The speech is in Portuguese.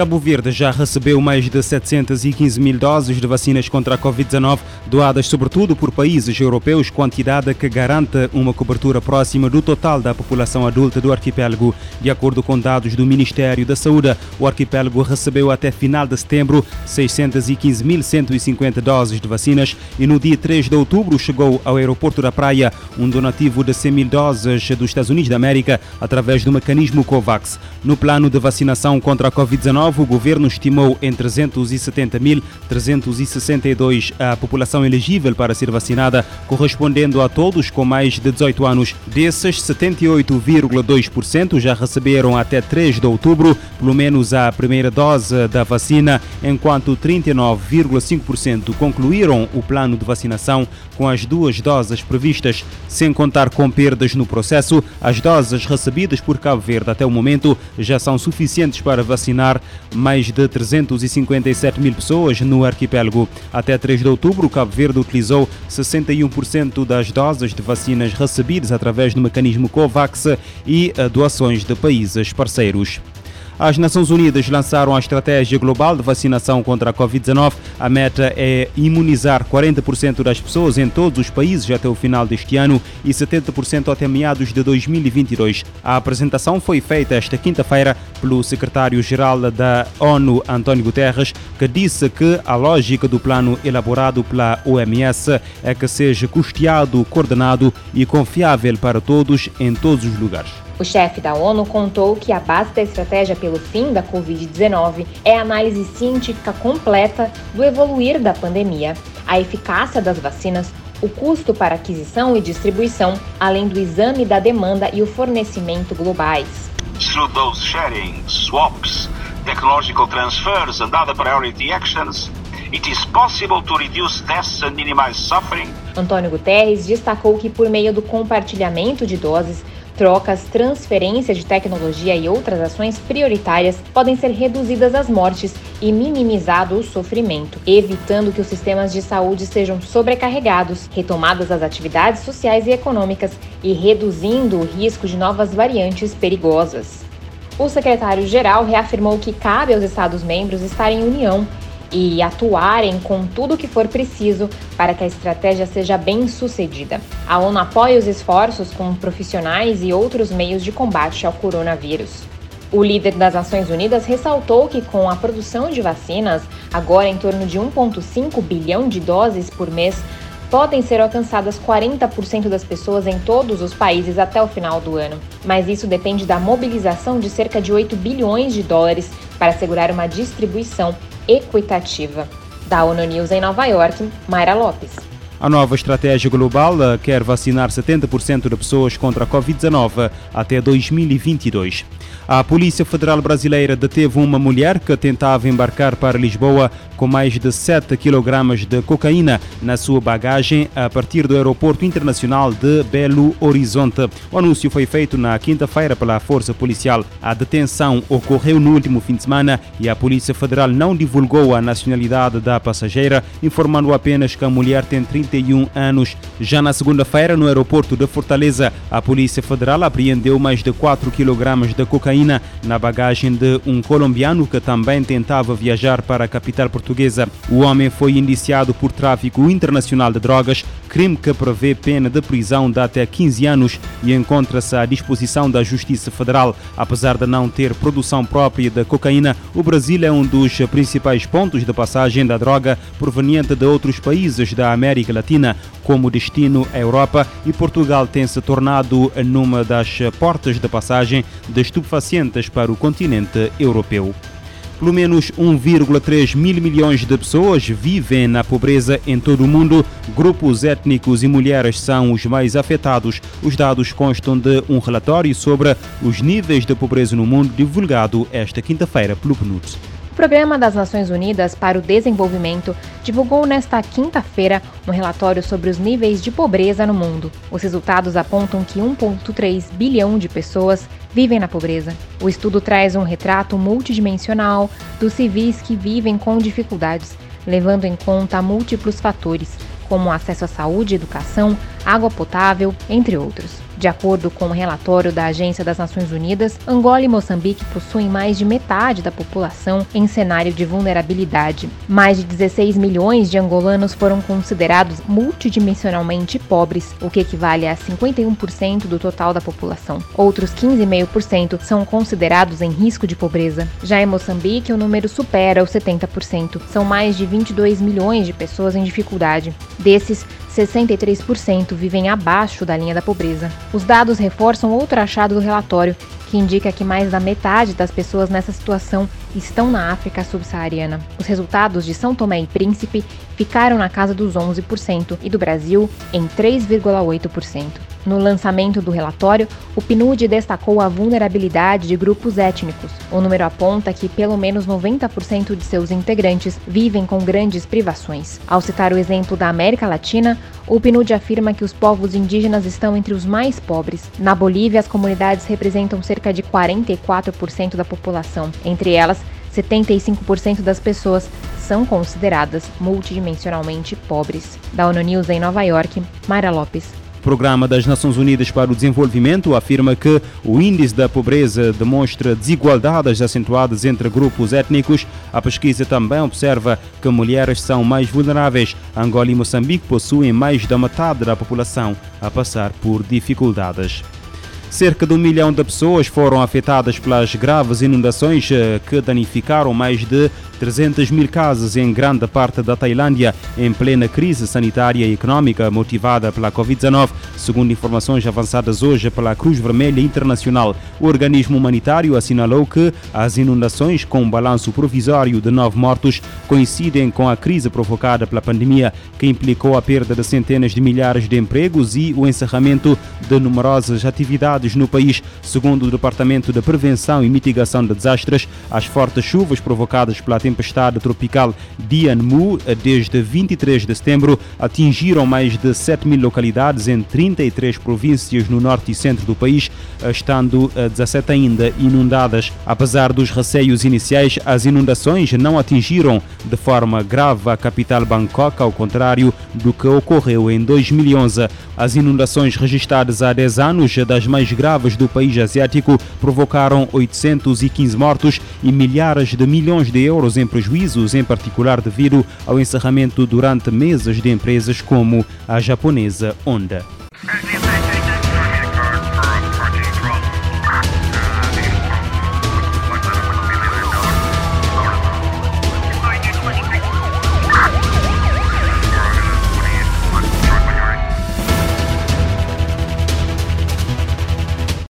Cabo Verde já recebeu mais de 715 mil doses de vacinas contra a Covid-19, doadas sobretudo por países europeus, quantidade que garante uma cobertura próxima do total da população adulta do arquipélago. De acordo com dados do Ministério da Saúde, o arquipélago recebeu até final de setembro 615.150 doses de vacinas e no dia 3 de outubro chegou ao aeroporto da Praia um donativo de 100 mil doses dos Estados Unidos da América através do mecanismo COVAX. No plano de vacinação contra a Covid-19, o governo estimou em 370.362 a população elegível para ser vacinada, correspondendo a todos com mais de 18 anos. Desses, 78,2% já receberam até 3 de outubro pelo menos a primeira dose da vacina, enquanto 39,5% concluíram o plano de vacinação com as duas doses previstas, sem contar com perdas no processo. As doses recebidas por Cabo Verde até o momento já são suficientes para vacinar mais de 357 mil pessoas no arquipélago. Até 3 de outubro, Cabo Verde utilizou 61% das doses de vacinas recebidas através do mecanismo COVAX e eh, doações de países parceiros. As Nações Unidas lançaram a estratégia global de vacinação contra a Covid-19. A meta é imunizar 40% das pessoas em todos os países até o final deste ano e 70% até meados de 2022. A apresentação foi feita esta quinta-feira pelo secretário-geral da ONU, António Guterres, que disse que a lógica do plano elaborado pela OMS é que seja custeado, coordenado e confiável para todos em todos os lugares. O chefe da ONU contou que a base da estratégia pelo fim da Covid-19 é a análise científica completa do evoluir da pandemia, a eficácia das vacinas, o custo para aquisição e distribuição, além do exame da demanda e o fornecimento globais. Through those sharing, swaps, technological transfers and other priority actions, it is possible to reduce deaths and minimize suffering. Antônio Guterres destacou que por meio do compartilhamento de doses, trocas, transferência de tecnologia e outras ações prioritárias podem ser reduzidas as mortes e minimizado o sofrimento, evitando que os sistemas de saúde sejam sobrecarregados, retomadas as atividades sociais e econômicas e reduzindo o risco de novas variantes perigosas. O secretário-geral reafirmou que cabe aos Estados-membros estar em união e atuarem com tudo o que for preciso para que a estratégia seja bem sucedida. A ONU apoia os esforços com profissionais e outros meios de combate ao coronavírus. O líder das Nações Unidas ressaltou que, com a produção de vacinas, agora em torno de 1,5 bilhão de doses por mês, podem ser alcançadas 40% das pessoas em todos os países até o final do ano. Mas isso depende da mobilização de cerca de 8 bilhões de dólares para assegurar uma distribuição equitativa. Da ONU News em Nova York, Mayra Lopes. A nova estratégia global eh, quer vacinar 70% de pessoas contra a Covid-19 até 2022. A Polícia Federal Brasileira deteve uma mulher que tentava embarcar para Lisboa com mais de 7 kg de cocaína na sua bagagem a partir do Aeroporto Internacional de Belo Horizonte. O anúncio foi feito na quinta-feira pela Força Policial. A detenção ocorreu no último fim de semana e a Polícia Federal não divulgou a nacionalidade da passageira, informando apenas que a mulher tem 31 anos. Já na segunda-feira, no aeroporto de Fortaleza, a Polícia Federal apreendeu mais de 4 kg de cocaína na bagagem de um colombiano que também tentava viajar para a capital portuguesa. O homem foi indiciado por tráfico internacional de drogas, crime que prevê pena de prisão de até 15 anos e encontra-se à disposição da Justiça Federal. Apesar de não ter produção própria de cocaína, o Brasil é um dos principais pontos de passagem da droga proveniente de outros países da América Latina, como destino a Europa, e Portugal tem se tornado numa das portas de passagem de estupefacientes para o continente europeu. Pelo menos 1,3 mil milhões de pessoas vivem na pobreza em todo o mundo. Grupos étnicos e mulheres são os mais afetados. Os dados constam de um relatório sobre os níveis de pobreza no mundo divulgado esta quinta-feira pelo PNUD. Programa das Nações Unidas para o Desenvolvimento divulgou nesta quinta-feira um relatório sobre os níveis de pobreza no mundo. Os resultados apontam que 1,3 bilhão de pessoas vivem na pobreza. O estudo traz um retrato multidimensional dos civis que vivem com dificuldades, levando em conta múltiplos fatores, como acesso à saúde, educação, água potável, entre outros. De acordo com o um relatório da Agência das Nações Unidas, Angola e Moçambique possuem mais de metade da população em cenário de vulnerabilidade. Mais de 16 milhões de angolanos foram considerados multidimensionalmente pobres, o que equivale a 51% do total da população. Outros 15,5% são considerados em risco de pobreza. Já em Moçambique, o número supera os 70%. São mais de 22 milhões de pessoas em dificuldade. Desses, 63% vivem abaixo da linha da pobreza. Os dados reforçam outro achado do relatório, que indica que mais da metade das pessoas nessa situação estão na África subsaariana. Os resultados de São Tomé e Príncipe ficaram na casa dos 11% e do Brasil em 3,8%. No lançamento do relatório, o PNUD destacou a vulnerabilidade de grupos étnicos. O número aponta que pelo menos 90% de seus integrantes vivem com grandes privações. Ao citar o exemplo da América Latina, o PNUD afirma que os povos indígenas estão entre os mais pobres. Na Bolívia, as comunidades representam cerca de 44% da população. Entre elas, 75% das pessoas são consideradas multidimensionalmente pobres. Da ONU News em Nova York, Mayra Lopes. Programa das Nações Unidas para o Desenvolvimento afirma que o índice da pobreza demonstra desigualdades acentuadas entre grupos étnicos. A pesquisa também observa que mulheres são mais vulneráveis. Angola e Moçambique possuem mais da metade da população a passar por dificuldades. Cerca de um milhão de pessoas foram afetadas pelas graves inundações eh, que danificaram mais de 300 mil casas em grande parte da Tailândia, em plena crise sanitária e econômica motivada pela Covid-19, segundo informações avançadas hoje pela Cruz Vermelha Internacional. O organismo humanitário assinalou que as inundações, com um balanço provisório de nove mortos, coincidem com a crise provocada pela pandemia, que implicou a perda de centenas de milhares de empregos e o encerramento de numerosas atividades no país. Segundo o Departamento de Prevenção e Mitigação de Desastres, as fortes chuvas provocadas pela tempestade tropical Dianmu, desde 23 de setembro, atingiram mais de 7 mil localidades em 33 províncias no norte e centro do país, estando 17 ainda inundadas. Apesar dos receios iniciais, as inundações não atingiram de forma grave a capital Bangkok, ao contrário do que ocorreu em 2011. As inundações registradas há 10 anos, das mais graves do país asiático, provocaram 815 mortos e milhares de milhões de euros em prejuízos, em particular devido ao encerramento durante meses de empresas como a japonesa Honda.